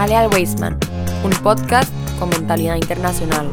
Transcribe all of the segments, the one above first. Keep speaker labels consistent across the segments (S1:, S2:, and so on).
S1: Jale al Weisman, un podcast con mentalidad internacional.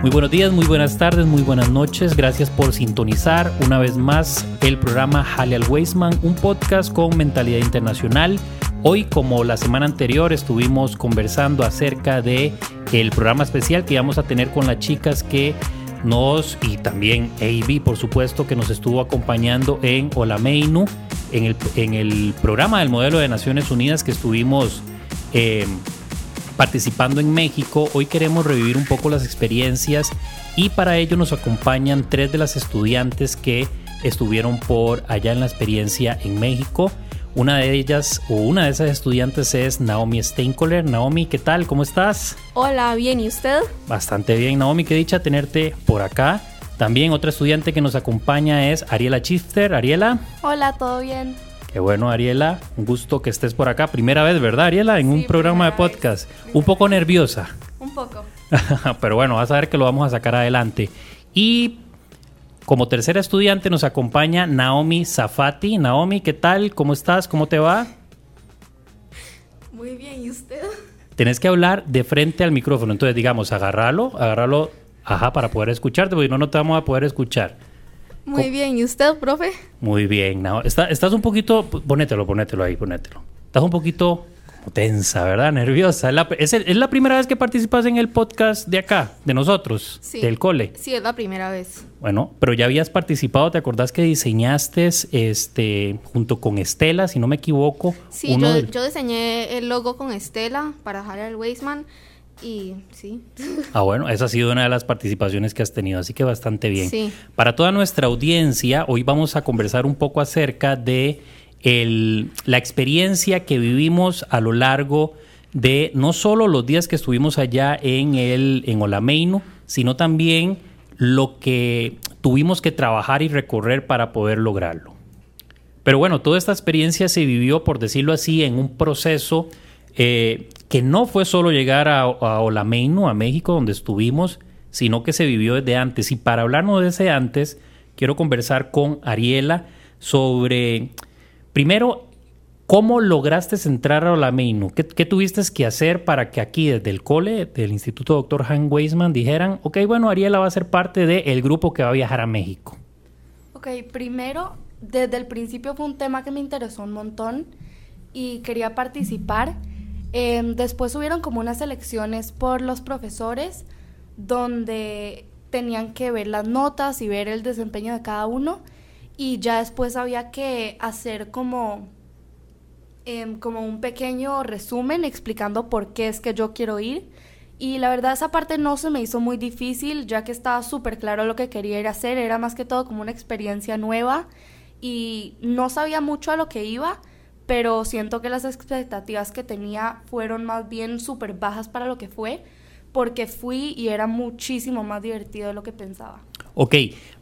S2: Muy buenos días, muy buenas tardes, muy buenas noches. Gracias por sintonizar una vez más el programa Jale al un podcast con mentalidad internacional. Hoy, como la semana anterior, estuvimos conversando acerca de el programa especial que vamos a tener con las chicas que nos y también AB, por supuesto, que nos estuvo acompañando en Olameinu, en el, en el programa del modelo de Naciones Unidas que estuvimos eh, participando en México. Hoy queremos revivir un poco las experiencias y para ello nos acompañan tres de las estudiantes que estuvieron por allá en la experiencia en México. Una de ellas o una de esas estudiantes es Naomi Steinkoller. Naomi, ¿qué tal? ¿Cómo estás?
S3: Hola, bien, ¿y usted?
S2: Bastante bien, Naomi, qué dicha tenerte por acá. También otra estudiante que nos acompaña es Ariela Chifter. Ariela.
S3: Hola, ¿todo bien?
S2: Qué bueno, Ariela. Un gusto que estés por acá. Primera vez, ¿verdad, Ariela? En un programa de podcast. Un poco nerviosa.
S3: Un poco.
S2: Pero bueno, vas a ver que lo vamos a sacar adelante. Y como tercera estudiante nos acompaña Naomi Zafati. Naomi, ¿qué tal? ¿Cómo estás? ¿Cómo te va?
S3: Muy bien, ¿y usted?
S2: Tenés que hablar de frente al micrófono. Entonces, digamos, agárralo, agárralo, ajá, para poder escucharte, porque no, no te vamos a poder escuchar.
S3: Muy bien, ¿y usted, profe?
S2: Muy bien, Naomi. Está, estás un poquito, ponételo, ponételo ahí, ponételo. Estás un poquito tensa, ¿verdad? Nerviosa. ¿Es la, es, es la primera vez que participas en el podcast de acá, de nosotros,
S3: Sí.
S2: del cole?
S3: Sí, es la primera vez.
S2: Bueno, pero ya habías participado, ¿te acordás que diseñaste este junto con Estela, si no me equivoco?
S3: Sí,
S2: uno
S3: yo,
S2: del-
S3: yo diseñé el logo con Estela para Harald Weisman y sí.
S2: Ah, bueno, esa ha sido una de las participaciones que has tenido, así que bastante bien.
S3: Sí.
S2: Para toda nuestra audiencia, hoy vamos a conversar un poco acerca de la experiencia que vivimos a lo largo de no solo los días que estuvimos allá en el en Olameinu, sino también lo que tuvimos que trabajar y recorrer para poder lograrlo. Pero bueno, toda esta experiencia se vivió, por decirlo así, en un proceso eh, que no fue solo llegar a, a Olameinu, a México, donde estuvimos, sino que se vivió desde antes. Y para hablarnos de ese antes, quiero conversar con Ariela sobre, primero, ¿cómo lograste entrar a? ¿Qué, qué tuviste que hacer para que aquí, desde el cole, del Instituto Dr. Han Weisman, dijeran, ok, bueno, Ariela va a ser parte del grupo que va a viajar a México?
S3: Ok, primero, desde el principio fue un tema que me interesó un montón y quería participar. Em, después hubieron como unas elecciones por los profesores donde tenían que ver las notas y ver el desempeño de cada uno y ya después había que hacer como em, como un pequeño resumen explicando por qué es que yo quiero ir. Y la verdad esa parte no se me hizo muy difícil, ya que estaba súper claro lo que quería ir a hacer. Era más que todo como una experiencia nueva y no sabía mucho a lo que iba, pero siento que las expectativas que tenía fueron más bien súper bajas para lo que fue, porque fui y era muchísimo más divertido de lo que pensaba.
S2: Ok,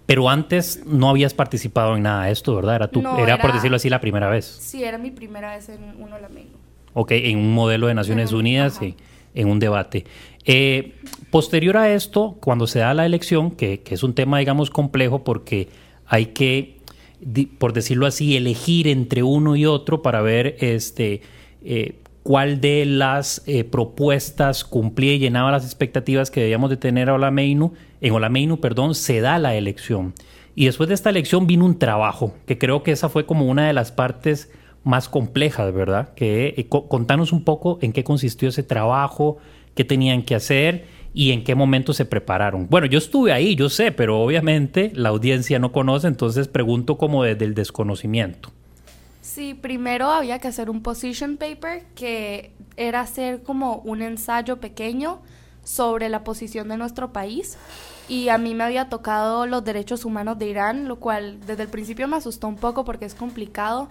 S2: pero antes no habías participado en nada de esto, ¿verdad? Era, tu,
S3: No,
S2: era, por decirlo así, la primera vez.
S3: Sí, era mi primera vez en uno Lamego.
S2: Ok, en un modelo de Naciones
S3: un-
S2: Unidas,
S3: ajá.
S2: y en un debate. Eh, posterior a esto, cuando se da la elección, que, que es un tema, digamos, complejo porque hay que, di- por decirlo así, elegir entre uno y otro para ver este, eh, cuál de las eh, propuestas cumplía y llenaba las expectativas que debíamos de tener a Olameinu, en Olameinu, perdón, se da la elección. Y después de esta elección vino un trabajo, que creo que esa fue como una de las partes más complejas, ¿verdad? Que eh, co- contanos un poco en qué consistió ese trabajo, qué tenían que hacer y en qué momento se prepararon. Bueno, yo estuve ahí, yo sé, pero obviamente la audiencia no conoce, entonces pregunto como desde el desconocimiento.
S3: Sí, primero había que hacer un position paper que era hacer como un ensayo pequeño sobre la posición de nuestro país y a mí me había tocado los derechos humanos de Irán, lo cual desde el principio me asustó un poco porque es complicado,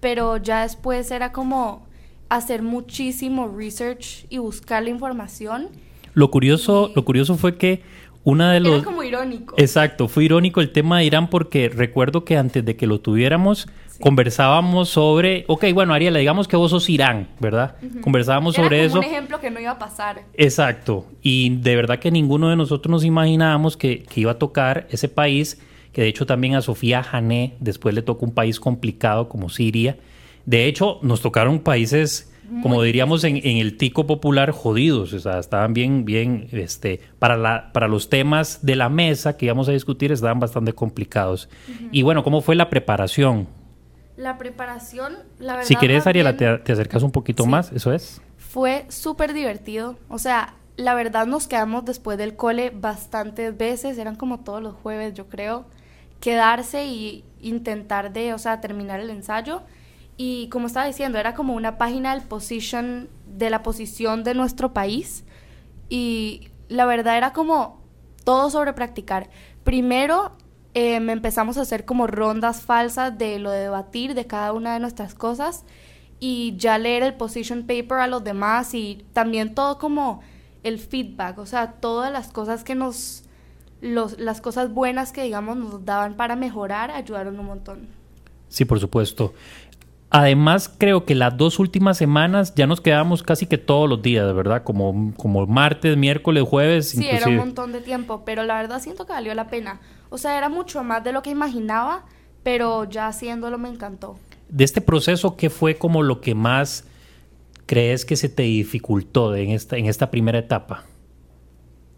S3: pero ya después era como hacer muchísimo research y buscar la información.
S2: Lo curioso, lo curioso fue que una de los...
S3: Era como irónico.
S2: Exacto, fue irónico el tema de Irán porque recuerdo que antes de que lo tuviéramos conversábamos sobre, ok, bueno, Ariela, digamos que vos sos Irán, ¿verdad? Conversábamos
S3: Era
S2: sobre
S3: como
S2: eso.
S3: un ejemplo que no iba a pasar.
S2: Exacto, y de verdad que ninguno de nosotros nos imaginábamos que, que iba a tocar ese país que de hecho también a Sofía Jané después le tocó un país complicado como Siria. De hecho, nos tocaron países, como diríamos en, el tico popular, jodidos, o sea, estaban bien, bien, este, para, la, para los temas de la mesa que íbamos a discutir estaban bastante complicados. Y bueno, ¿cómo fue la preparación?
S3: La preparación, la verdad.
S2: Si quieres, Ariela, te, acercas un poquito más, eso es.
S3: Fue súper divertido, o sea, la verdad nos quedamos después del cole bastantes veces, eran como todos los jueves, yo creo quedarse y intentar de, o sea, terminar el ensayo. Y como estaba diciendo, era como una página del position, de la posición de nuestro país. Y la verdad era como todo sobre practicar. Primero em, empezamos a hacer como rondas falsas de lo de debatir de cada una de nuestras cosas y ya leer el position paper a los demás y también todo como el feedback, o sea, todas las cosas que nos los, las cosas buenas que, digamos, nos daban para mejorar ayudaron un montón.
S2: Sí, por supuesto. Además, creo que las dos últimas semanas ya nos quedamos casi que todos los días, ¿verdad? Como, como martes, miércoles, jueves.
S3: Sí, era un montón de tiempo, pero la verdad siento que valió la pena. O sea, era mucho más de lo que imaginaba, pero ya haciéndolo me encantó.
S2: De este proceso, ¿qué fue como lo que más crees que se te dificultó en esta, en esta primera etapa?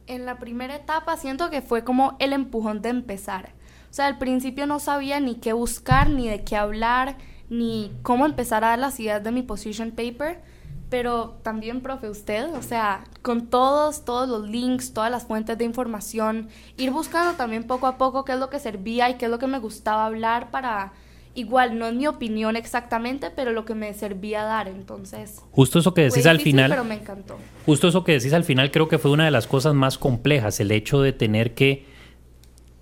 S3: en la primera etapa siento que fue como el empujón de empezar. O sea, al principio no sabía ni qué buscar, ni de qué hablar, ni cómo empezar a dar las ideas de mi position paper. Pero también, profe, usted, o sea, con todos, todos los links, todas las fuentes de información, ir buscando también poco a poco qué es lo que servía y qué es lo que me gustaba hablar para igual no es mi opinión exactamente, pero lo que me servía dar, entonces.
S2: Justo eso que decís al final.
S3: Pero me encantó.
S2: Justo eso que decís al final creo que fue una de las cosas más complejas, el hecho de tener que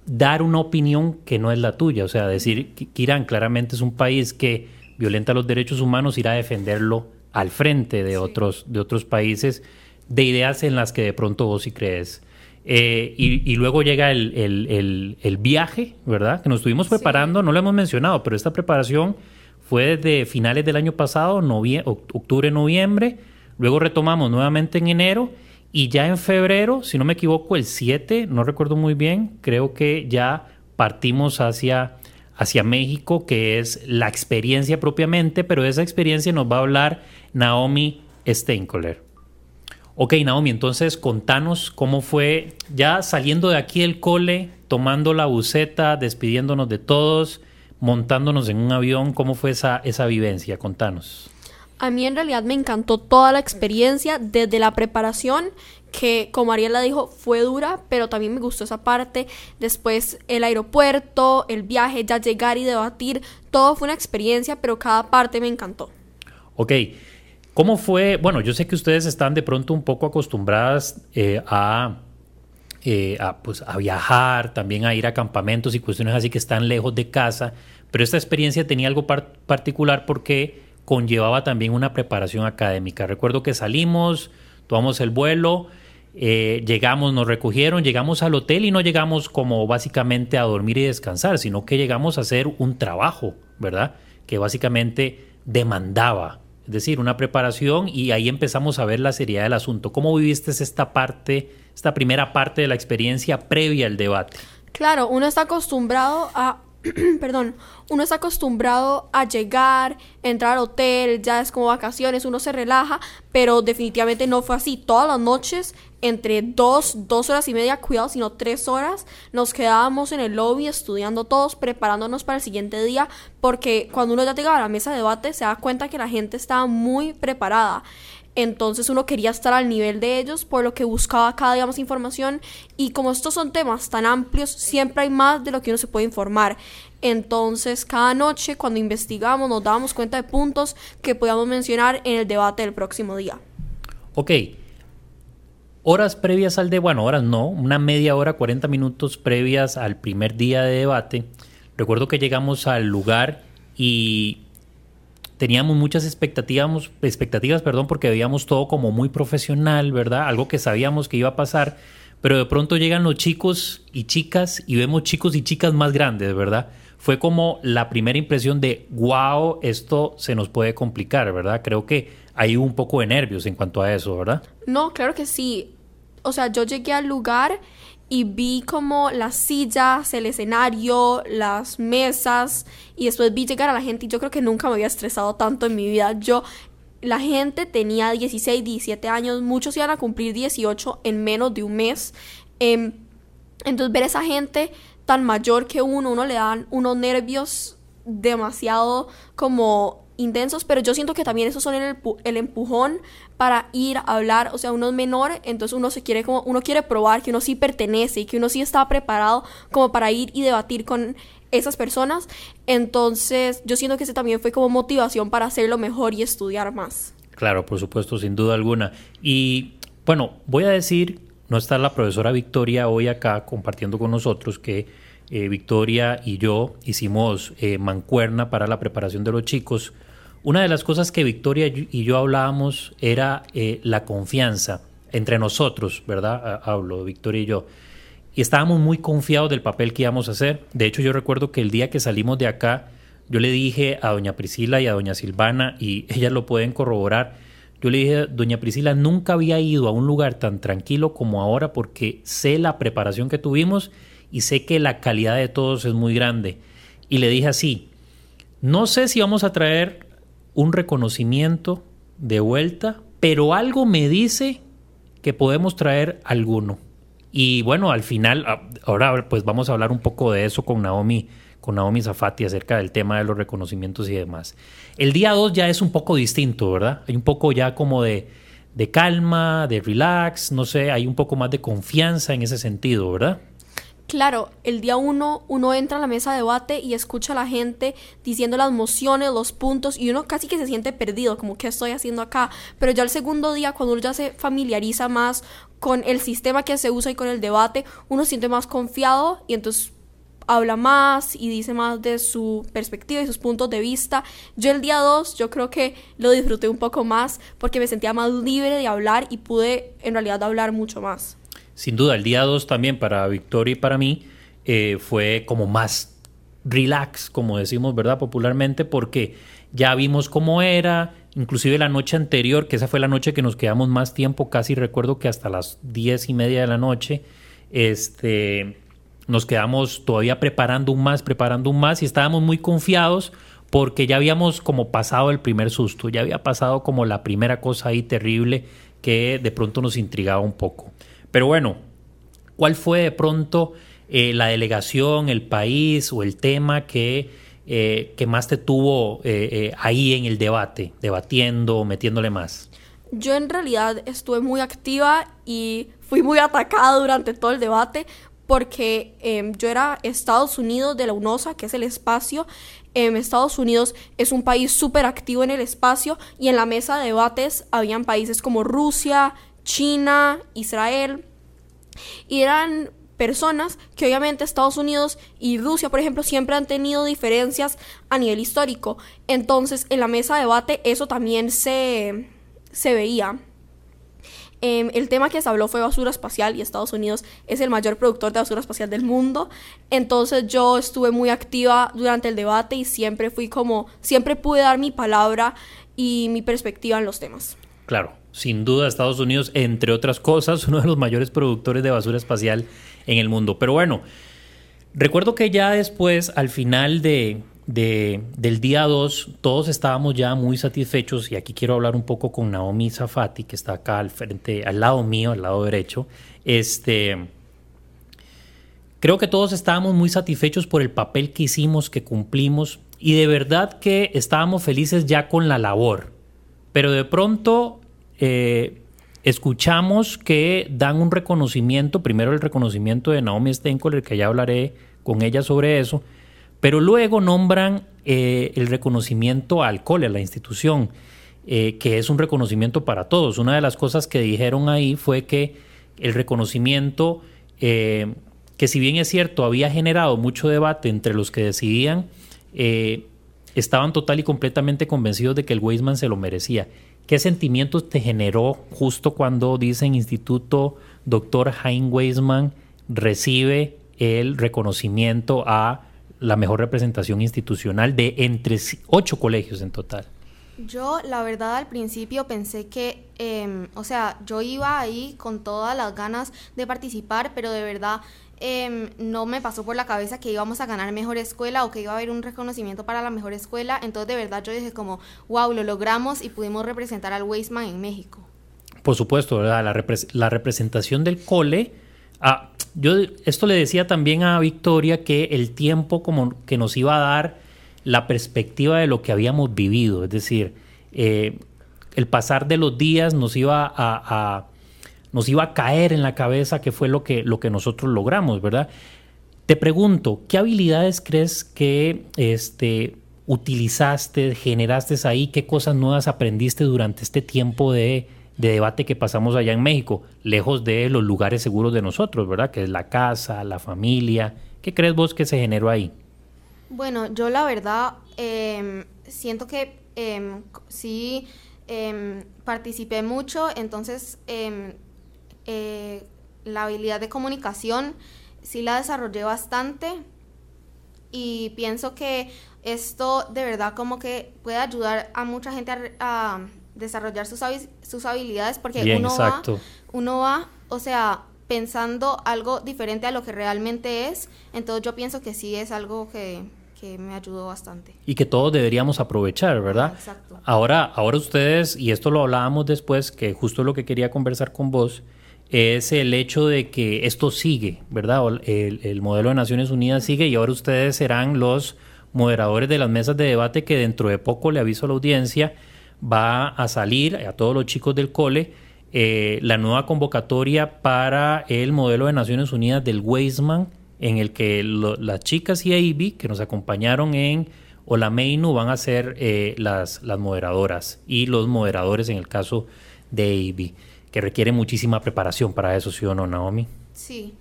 S2: dar una opinión que no es la tuya, o sea, decir que Irán claramente es un país que violenta los derechos humanos, irá a defenderlo al frente de otros de otros países de ideas en las que de pronto vos sí crees. Eh, y, luego llega el, viaje, ¿verdad? Que nos estuvimos preparando, no lo hemos mencionado, pero esta preparación fue desde finales del año pasado, octubre, noviembre, luego retomamos nuevamente en enero y ya en febrero, si no me equivoco, el 7, no recuerdo muy bien, creo que ya partimos hacia, hacia México, que es la experiencia propiamente, pero esa experiencia nos va a hablar Naomi Steinkoller. Ok, Naomi, entonces contanos cómo fue ya saliendo de aquí el cole, tomando la buceta, despidiéndonos de todos, montándonos en un avión, ¿cómo fue esa, esa vivencia? Contanos.
S4: A mí en realidad me encantó toda la experiencia, desde la preparación, que como Ariela dijo, fue dura, pero también me gustó esa parte. Después el aeropuerto, el viaje, ya llegar y debatir, todo fue una experiencia, pero cada parte me encantó.
S2: Ok, ¿Cómo fue? Bueno, yo sé que ustedes están de pronto un poco acostumbradas eh, eh, a, pues, a viajar, también a ir a campamentos y cuestiones así que están lejos de casa, pero esta experiencia tenía algo particular porque conllevaba también una preparación académica. Recuerdo que salimos, tomamos el vuelo, eh, llegamos, nos recogieron, llegamos al hotel y no llegamos como básicamente a dormir y descansar, sino que llegamos a hacer un trabajo, ¿verdad? Que básicamente demandaba es decir, una preparación y ahí empezamos a ver la seriedad del asunto. ¿Cómo viviste esta parte, esta primera parte de la experiencia previa al debate?
S4: Claro, uno está acostumbrado a perdón, uno está acostumbrado a llegar, entrar al hotel, ya es como vacaciones, uno se relaja, pero definitivamente no fue así. Todas las noches, entre dos, dos horas y media, cuidado, sino tres horas, nos quedábamos en el lobby estudiando todos, preparándonos para el siguiente día, porque cuando uno ya llegaba a la mesa de debate se da cuenta que la gente estaba muy preparada entonces uno quería estar al nivel de ellos, por lo que buscaba cada día más información y como estos son temas tan amplios, siempre hay más de lo que uno se puede informar. Entonces cada noche cuando investigamos nos dábamos cuenta de puntos que podíamos mencionar en el debate del próximo día.
S2: Ok, horas previas al debate, bueno, horas no, una media hora, 40 minutos previas al primer día de debate. Recuerdo que llegamos al lugar y teníamos muchas expectativas, expectativas, perdón, porque veíamos todo como muy profesional, ¿verdad? Algo que sabíamos que iba a pasar, pero de pronto llegan los chicos y chicas y vemos chicos y chicas más grandes, ¿verdad? Fue como la primera impresión de, wow, esto se nos puede complicar, ¿verdad? Creo que hay un poco de nervios en cuanto a eso, ¿verdad?
S4: No, claro que sí. O sea, yo llegué al lugar y vi como las sillas, el escenario, las mesas y después vi llegar a la gente y yo creo que nunca me había estresado tanto en mi vida. Yo la gente tenía 16, 17 años, muchos iban a cumplir 18 en menos de un mes. Em, entonces ver a esa gente tan mayor que uno, uno le dan unos nervios demasiado como intensos, pero yo siento que también esos son el, el, empujón para ir a hablar, o sea, uno es menor, entonces uno se quiere como, uno quiere probar que uno sí pertenece y que uno sí está preparado como para ir y debatir con esas personas, entonces yo siento que ese también fue como motivación para hacerlo mejor y estudiar más.
S2: Claro, por supuesto, sin duda alguna. Y bueno, voy a decir, no está la profesora Victoria hoy acá compartiendo con nosotros que eh, Victoria y yo hicimos eh, mancuerna para la preparación de los chicos una de las cosas que Victoria y yo hablábamos era eh, la confianza entre nosotros, ¿verdad? Hablo, Victoria y yo. Y estábamos muy confiados del papel que íbamos a hacer. De hecho, yo recuerdo que el día que salimos de acá, yo le dije a doña Priscila y a doña Silvana, y ellas lo pueden corroborar, yo le dije, doña Priscila, nunca había ido a un lugar tan tranquilo como ahora porque sé la preparación que tuvimos y sé que la calidad de todos es muy grande. Y le dije así, no sé si vamos a traer un reconocimiento de vuelta, pero algo me dice que podemos traer alguno. Y bueno, al final, ah, ahora pues vamos a hablar un poco de eso con Naomi, con Naomi Zafati acerca del tema de los reconocimientos y demás. El día 2 ya es un poco distinto, ¿verdad? Hay un poco ya como de, de calma, de relax, no sé, hay un poco más de confianza en ese sentido, ¿verdad?
S4: Claro, el día uno uno entra a la mesa de debate y escucha a la gente diciendo las mociones, los puntos y uno casi que se siente perdido, como qué estoy haciendo acá. Pero ya el segundo día, cuando uno ya se familiariza más con el sistema que se usa y con el debate, uno siente más confiado y entonces habla más y dice más de su perspectiva y sus puntos de vista. Yo el día 2 yo creo que lo disfruté un poco más porque me sentía más libre de hablar y pude en realidad hablar mucho más
S2: sin duda, el día 2 también para Victoria y para mí eh, fue como más relax, como decimos, ¿verdad? Popularmente, porque ya vimos cómo era, inclusive la noche anterior, que esa fue la noche que nos quedamos más tiempo, casi recuerdo que hasta las diez y media de la noche, este, nos quedamos todavía preparando un más, preparando un más, y estábamos muy confiados porque ya habíamos como pasado el primer susto, ya había pasado como la primera cosa ahí terrible que de pronto nos intrigaba un poco. Pero bueno, ¿cuál fue de pronto eh, la delegación, el país o el tema que, eh, que más te tuvo eh, ahí en el debate, debatiendo, metiéndole más?
S4: Yo en realidad estuve muy activa y fui muy atacada durante todo el debate porque em, yo era Estados Unidos de la UNOSA, que es el espacio. Em, Estados Unidos es un país súper activo en el espacio y en la mesa de debates habían países como Rusia, China, Israel, y eran personas que obviamente Estados Unidos y Rusia, por ejemplo, siempre han tenido diferencias a nivel histórico. Entonces, en la mesa de debate eso también se, se veía. Em, el tema que se habló fue basura espacial y Estados Unidos es el mayor productor de basura espacial del mundo. Entonces yo estuve muy activa durante el debate y siempre fui como, siempre pude dar mi palabra y mi perspectiva en los temas.
S2: Claro, sin duda Estados Unidos, entre otras cosas, uno de los mayores productores de basura espacial en el mundo. Pero bueno, recuerdo que ya después, al final de, del día 2, todos estábamos ya muy satisfechos y aquí quiero hablar un poco con Naomi Zafati, que está acá al frente, al lado mío, al lado derecho. Este, creo que todos estábamos muy satisfechos por el papel que hicimos, que cumplimos y de verdad que estábamos felices ya con la labor. Pero de pronto eh, escuchamos que dan un reconocimiento, primero el reconocimiento de Naomi Stenkoller, que ya hablaré con ella sobre eso, pero luego nombran eh, el reconocimiento al cole, a la institución, eh, que es un reconocimiento para todos. Una de las cosas que dijeron ahí fue que el reconocimiento, que si bien es cierto, había generado mucho debate entre los que decidían, estaban total y completamente convencidos de que el Weisman se lo merecía. ¿Qué sentimientos te generó justo cuando dicen Instituto Dr. Hein Weisman recibe el reconocimiento a la mejor representación institucional de entre ocho colegios en total?
S5: Yo, la verdad, al principio pensé que, em, o sea, yo iba ahí con todas las ganas de participar, pero de verdad em, no me pasó por la cabeza que íbamos a ganar mejor escuela o que iba a haber un reconocimiento para la mejor escuela. Entonces, de verdad, yo dije como, wow, lo logramos y pudimos representar al Weisman en México.
S2: Por supuesto. La, repres- la representación del cole. Ah, yo esto le decía también a Victoria que el tiempo como que nos iba a dar la perspectiva de lo que habíamos vivido. Es decir, eh, el pasar de los días nos iba a- nos iba a caer en la cabeza que fue lo que, lo que nosotros logramos, ¿verdad? Te pregunto, ¿qué habilidades crees que este, utilizaste, generaste ahí? ¿Qué cosas nuevas aprendiste durante este tiempo de, de debate que pasamos allá en México, lejos de los lugares seguros de nosotros, ¿verdad? Que es la casa, la familia. ¿Qué crees vos que se generó ahí?
S5: Bueno, yo la verdad em, siento que em, sí em, participé mucho, entonces eh, la habilidad de comunicación sí la desarrollé bastante y pienso que esto de verdad como que puede ayudar a mucha gente a, desarrollar sus, sus habilidades porque
S2: Bien,
S5: uno
S2: exacto.
S5: va, uno va, o sea, pensando algo diferente a lo que realmente es, entonces yo pienso que sí es algo que, que me ayudó bastante.
S2: y que todos deberíamos aprovechar, ¿verdad?
S5: Ah, exacto.
S2: Ahora, ahora ustedes, y esto lo hablábamos después, que justo lo que quería conversar con vos, es el hecho de que esto sigue, ¿verdad? El, el modelo de Naciones Unidas sigue y ahora ustedes serán los moderadores de las mesas de debate que dentro de poco, le aviso a la audiencia, va a salir a todos los chicos del cole eh, la nueva convocatoria para el modelo de Naciones Unidas del Weisman, en el que las chicas y Ivy, que nos acompañaron en Olameinu, van a ser eh, las, las moderadoras y los moderadores en el caso de Ivy, que requiere muchísima preparación para eso, ¿sí o no, Naomi?
S5: Sí.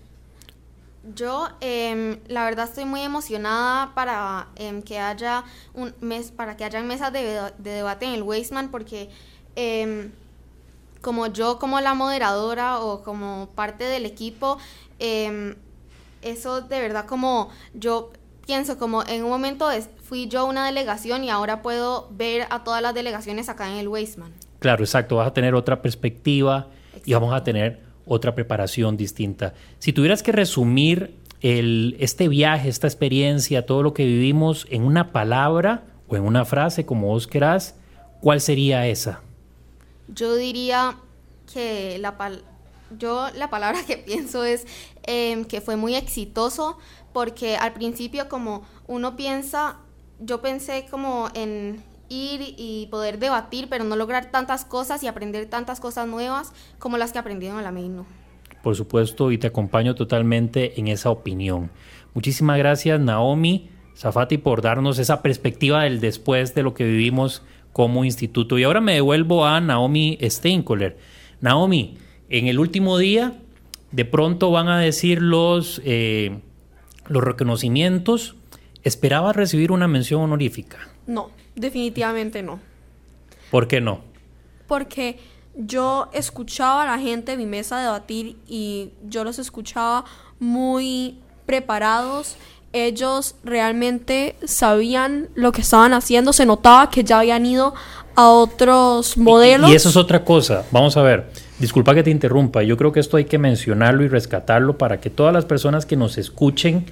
S5: Yo, em, la verdad, estoy muy emocionada para em, que haya un mes, para que haya mesas de, deba- de debate en el Weisman, porque em, como yo, como la moderadora o como parte del equipo, eso de verdad como yo pienso como en un momento fui yo una delegación y ahora puedo ver a todas las delegaciones acá en el Weisman.
S2: Claro, exacto, vas a tener otra perspectiva y vamos a tener otra preparación distinta. Si tuvieras que resumir el, este viaje, esta experiencia, todo lo que vivimos en una palabra o en una frase, como vos querás, ¿cuál sería esa?
S5: Yo diría que la pal- yo la palabra que pienso es em, que fue muy exitoso porque al principio como uno piensa, yo pensé como en ir y poder debatir, pero no lograr tantas cosas y aprender tantas cosas nuevas como las que aprendí en la.
S2: Por supuesto, y te acompaño totalmente en esa opinión. Muchísimas gracias, Naomi Zafati, por darnos esa perspectiva del después de lo que vivimos como instituto. Y ahora me devuelvo a Naomi Steinkoller. Naomi, en el último día, de pronto van a decir los, eh, los reconocimientos. ¿Esperabas recibir una mención honorífica?
S4: No, definitivamente no.
S2: ¿Por qué no?
S4: Porque yo escuchaba a la gente en mi mesa debatir y yo los escuchaba muy preparados. Ellos realmente sabían lo que estaban haciendo. Se notaba que ya habían ido a otros modelos.
S2: Y, y eso es otra cosa. Vamos a ver. Disculpa que te interrumpa. Yo creo que esto hay que mencionarlo y rescatarlo para que todas las personas que nos escuchen,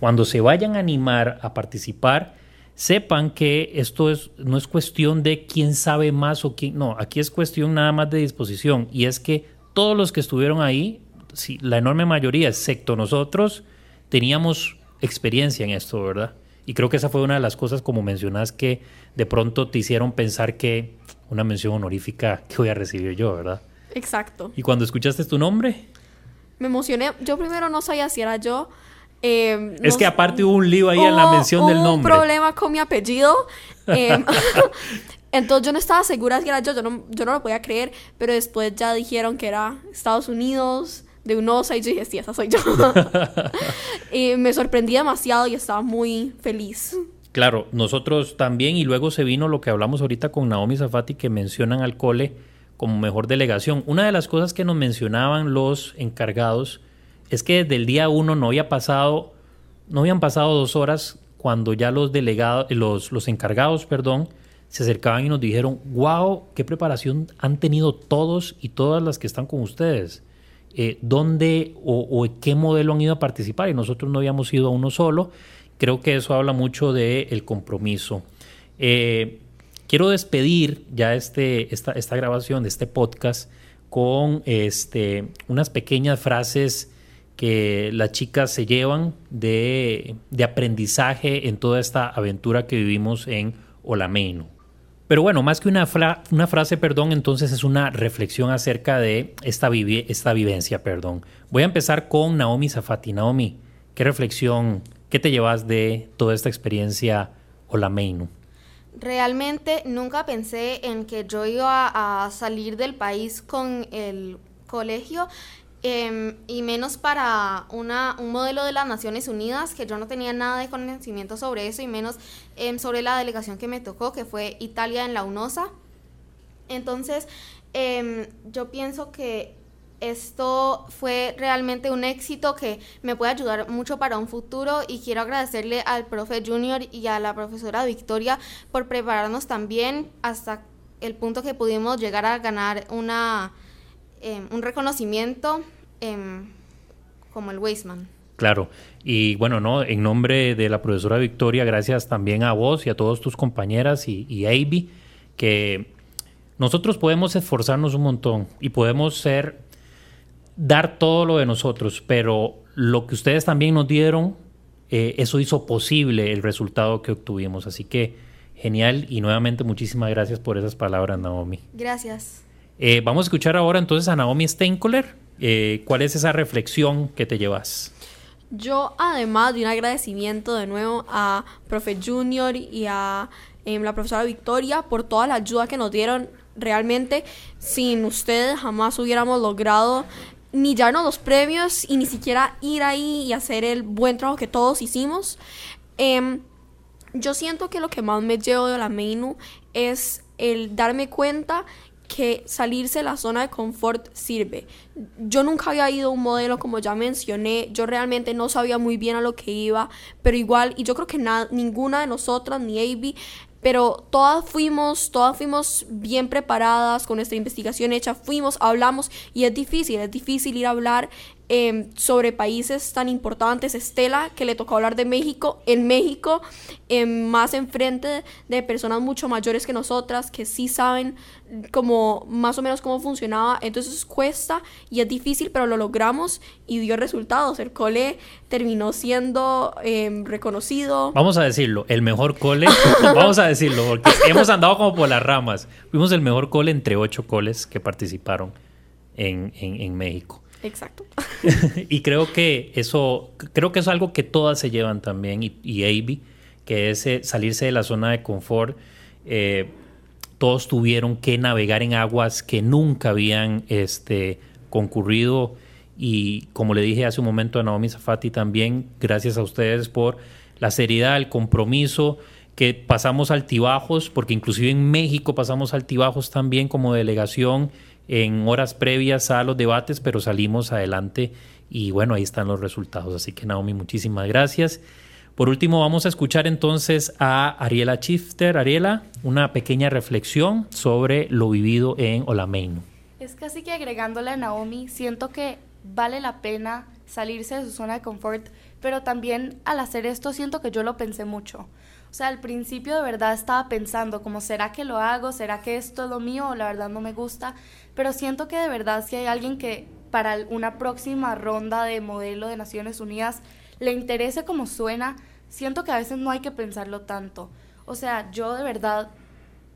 S2: cuando se vayan a animar a participar, sepan que esto es, no es cuestión de quién sabe más o quién. No, aquí es cuestión nada más de disposición. Y es que todos los que estuvieron ahí, sí, la enorme mayoría, excepto nosotros, teníamos experiencia en esto, ¿verdad? Y creo que esa fue una de las cosas, como mencionas, que de pronto te hicieron pensar que una mención honorífica que voy a recibir yo, ¿verdad?
S4: Exacto.
S2: Y cuando escuchaste tu nombre,
S4: Me emocioné. Yo primero no sabía si era yo. Eh,
S2: es
S4: no
S2: que aparte hubo un lío ahí en la
S4: Hubo-
S2: mención del
S4: hubo
S2: nombre.
S4: un problema con mi apellido. em, entonces yo no estaba segura si era yo, yo no, yo no lo podía creer, pero después ya dijeron que era Estados Unidos, de UNOSA, y yo dije, sí, esa soy yo. y me sorprendí demasiado y estaba muy feliz.
S2: Claro, nosotros también, y luego se vino lo que hablamos ahorita con Naomi Zafati, que mencionan al cole como mejor delegación. Una de las cosas que nos mencionaban los encargados es que desde el día uno no había pasado, no habían pasado dos horas cuando ya los delegados, los, encargados, perdón, se acercaban y nos dijeron, wow, qué preparación han tenido todos y todas las que están con ustedes. Eh, ¿Dónde o, o, qué modelo han ido a participar? Y nosotros no habíamos ido a uno solo. Creo que eso habla mucho del el compromiso. Eh, quiero despedir ya este, esta, esta, grabación de este podcast con este, unas pequeñas frases que las chicas se llevan de, de aprendizaje en toda esta aventura que vivimos en Olameino. Pero bueno, más que una, fra una, frase, perdón, entonces es una reflexión acerca de esta, esta vivencia, perdón. Voy a empezar con Naomi Zafati. Naomi, ¿qué reflexión, qué te llevas de toda esta experiencia Olameino?
S5: Realmente nunca pensé en que yo iba a salir del país con el colegio eh, y menos para una, un modelo de las Naciones Unidas, que yo no tenía nada de conocimiento sobre eso, y menos eh, sobre la delegación que me tocó, que fue Italia en la UNOSA. Entonces, eh, yo pienso que esto fue realmente un éxito que me puede ayudar mucho para un futuro y quiero agradecerle al profe Junior y a la profesora Victoria por prepararnos también hasta el punto que pudimos llegar a ganar una eh, un reconocimiento eh, como el Weisman.
S2: Claro, y bueno, no, en nombre de la profesora Victoria, gracias también a vos y a todos tus compañeras y, y Avi, que nosotros podemos esforzarnos un montón y podemos ser, dar todo lo de nosotros, pero lo que ustedes también nos dieron, eh, eso hizo posible el resultado que obtuvimos. Así que genial y nuevamente muchísimas gracias por esas palabras, Naomi.
S5: Gracias.
S2: Eh, vamos a escuchar ahora entonces a Naomi Steinkoller. Eh, ¿Cuál es esa reflexión que te llevas?
S4: Yo, además de un agradecimiento de nuevo a Profe Junior y a eh, la profesora Victoria por toda la ayuda que nos dieron, realmente sin ustedes jamás hubiéramos logrado ni llevarnos los premios y ni siquiera ir ahí y hacer el buen trabajo que todos hicimos. Eh, yo siento que lo que más me llevo de la MENU es el darme cuenta que salirse de la zona de confort sirve. Yo nunca había ido a un modelo como ya mencioné, yo realmente no sabía muy bien a lo que iba, pero igual, y yo creo que ninguna de nosotras, ni Avi, pero todas fuimos, todas fuimos bien preparadas con nuestra investigación hecha, fuimos, hablamos y es difícil, es difícil ir a hablar eh, sobre países tan importantes. Estela, que le tocó hablar de México, en México, eh, más enfrente de personas mucho mayores que nosotras, que sí saben como más o menos cómo funcionaba. Entonces cuesta y es difícil, pero lo logramos y dio resultados. El cole terminó siendo eh, reconocido.
S2: Vamos a decirlo, el mejor cole, vamos a decirlo, porque hemos andado como por las ramas. Fuimos el mejor cole entre ocho coles que participaron en, en México.
S4: Exacto.
S2: y creo que eso, creo que es algo que todas se llevan también, y, y Avi, que es eh, salirse de la zona de confort. Eh, todos tuvieron que navegar en aguas que nunca habían este, concurrido. Y como le dije hace un momento a Naomi Zafati también, gracias a ustedes por la seriedad, el compromiso, que pasamos altibajos, porque inclusive en México pasamos altibajos también como delegación en horas previas a los debates, pero salimos adelante y bueno, ahí están los resultados. Así que Naomi, muchísimas gracias. Por último, vamos a escuchar entonces a Ariela Chifter. Ariela, una pequeña reflexión sobre lo vivido en Olameino.
S3: Es casi que agregándole a Naomi, siento que vale la pena salirse de su zona de confort, pero también al hacer esto siento que yo lo pensé mucho. O sea, al principio de verdad estaba pensando como, ¿será que lo hago? ¿Será que es lo mío? La verdad no me gusta. Pero siento que de verdad si hay alguien que para una próxima ronda de modelo de Naciones Unidas le interese como suena, siento que a veces no hay que pensarlo tanto. O sea, yo de verdad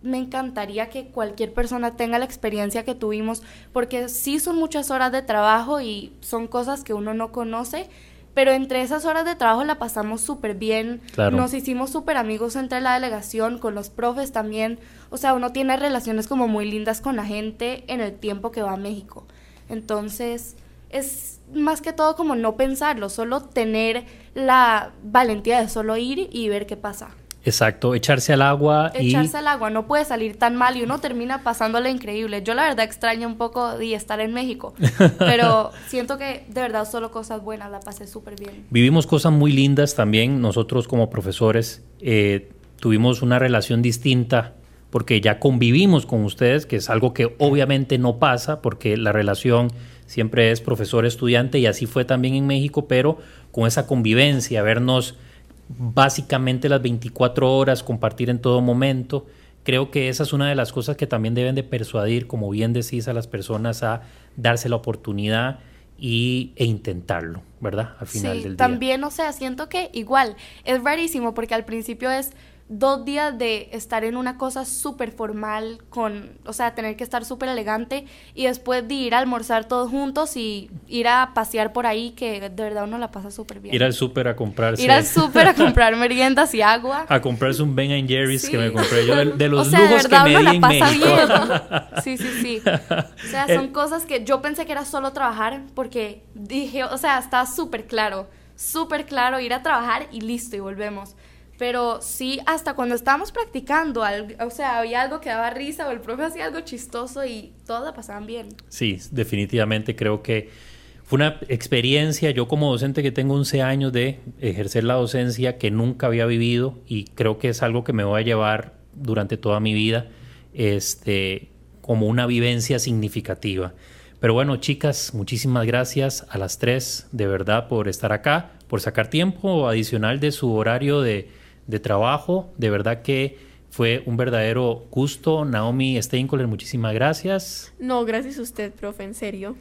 S3: me encantaría que cualquier persona tenga la experiencia que tuvimos, porque sí son muchas horas de trabajo y son cosas que uno no conoce, pero entre esas horas de trabajo la pasamos súper bien.
S2: Claro.
S3: Nos hicimos súper amigos entre la delegación, con los profes también. O sea, uno tiene relaciones como muy lindas con la gente en el tiempo que va a México. Entonces, es más que todo como no pensarlo, solo tener la valentía de solo ir y ver qué pasa.
S2: Exacto, echarse al agua y...
S3: Echarse al agua, no puede salir tan mal y uno termina pasándole increíble. Yo la verdad extraño un poco de estar en México, pero siento que de verdad solo cosas buenas, la pasé súper bien.
S2: Vivimos cosas muy lindas también, nosotros como profesores eh, tuvimos una relación distinta porque ya convivimos con ustedes, que es algo que obviamente no pasa, porque la relación siempre es profesor-estudiante y así fue también en México, pero con esa convivencia, vernos básicamente las 24 horas, compartir en todo momento. Creo que esa es una de las cosas que también deben de persuadir, como bien decís, a las personas a darse la oportunidad y, e intentarlo, ¿verdad? Al final del día.
S3: También, o sea, siento que igual es rarísimo porque al principio es dos días de estar en una cosa súper formal, con, o sea, tener que estar súper elegante y después de ir a almorzar todos juntos y ir a pasear por ahí, que de verdad uno la pasa súper bien.
S2: Ir al súper a comprarse.
S3: Ir al súper a comprar meriendas y agua.
S2: A comprarse un Ben Jerry's que me compré yo, de, los
S3: o sea,
S2: lujos
S3: de verdad,
S2: que me
S3: uno
S2: di
S3: la
S2: en
S3: pasa
S2: México.
S3: bien. Sí, sí, sí. O sea, son cosas que yo pensé que era solo trabajar porque dije, o sea, está súper claro, súper claro ir a trabajar y listo y volvemos pero sí, hasta cuando estábamos practicando, o sea, había algo que daba risa o el profe hacía algo chistoso y todos la pasaban bien.
S2: Sí, definitivamente creo que fue una experiencia, yo como docente que tengo 11 años de ejercer la docencia que nunca había vivido y creo que es algo que me voy a llevar durante toda mi vida, este, como una vivencia significativa. Pero bueno, chicas, muchísimas gracias a las tres de verdad por estar acá, por sacar tiempo adicional de su horario de, de trabajo. De verdad que fue un verdadero gusto. Naomi Steinkoller, muchísimas gracias.
S4: No, gracias a usted, profe, en serio.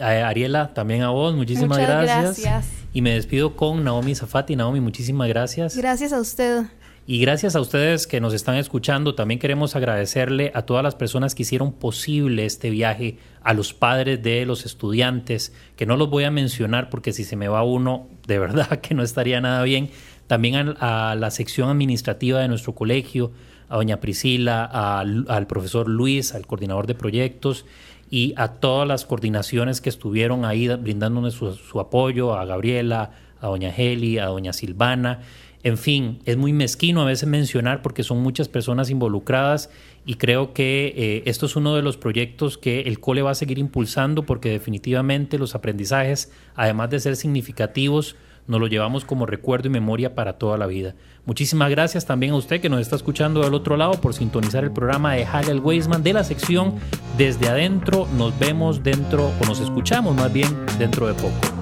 S2: Ariela, también a vos, muchísimas
S3: Muchas
S2: gracias. Y me despido con Naomi Zafati. Naomi, muchísimas gracias.
S5: Gracias a usted.
S2: Y gracias a ustedes que nos están escuchando, también queremos agradecerle a todas las personas que hicieron posible este viaje, a los padres de los estudiantes, que no los voy a mencionar porque si se me va uno, de verdad que no estaría nada bien, también a, la sección administrativa de nuestro colegio, a doña Priscila, al profesor Luis, al coordinador de proyectos y a todas las coordinaciones que estuvieron ahí brindándonos su, apoyo, a Gabriela, a doña Heli, a doña Silvana. En fin, es muy mezquino a veces mencionar porque son muchas personas involucradas y creo que eh, esto es uno de los proyectos que el cole va a seguir impulsando porque definitivamente los aprendizajes, además de ser significativos, nos lo llevamos como recuerdo y memoria para toda la vida. Muchísimas gracias también a usted que nos está escuchando del otro lado por sintonizar el programa de Halil Weisman de la sección Desde Adentro. Nos vemos dentro, o nos escuchamos más bien dentro de poco.